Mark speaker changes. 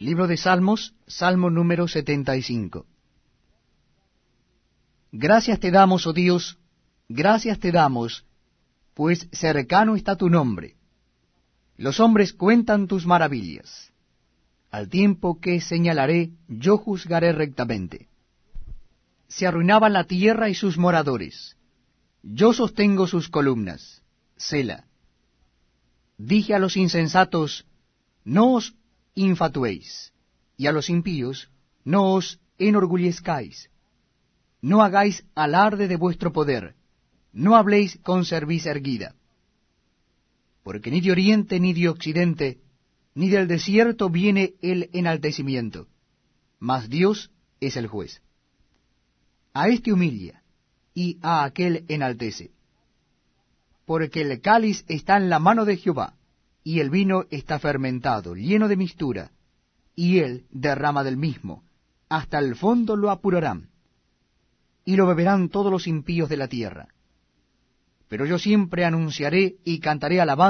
Speaker 1: Libro de Salmos, Salmo número 75. Gracias te damos, oh Dios, gracias te damos, pues cercano está tu nombre. Los hombres cuentan tus maravillas. Al tiempo que señalaré, yo juzgaré rectamente. Se arruinaban la tierra y sus moradores. Yo sostengo sus columnas. Sela. Dije a los insensatos, no os infatuéis, y a los impíos, no os enorgullezcáis. No hagáis alarde de vuestro poder, no habléis con cerviz erguida. Porque ni de oriente ni de occidente, ni del desierto viene el enaltecimiento, mas Dios es el juez. A éste humilla, y a aquel enaltece. Porque el cáliz está en la mano de Jehová, y el vino está fermentado, lleno de mistura, y él derrama del mismo, hasta el fondo lo apurarán, y lo beberán todos los impíos de la tierra. Pero yo siempre anunciaré y cantaré alabanza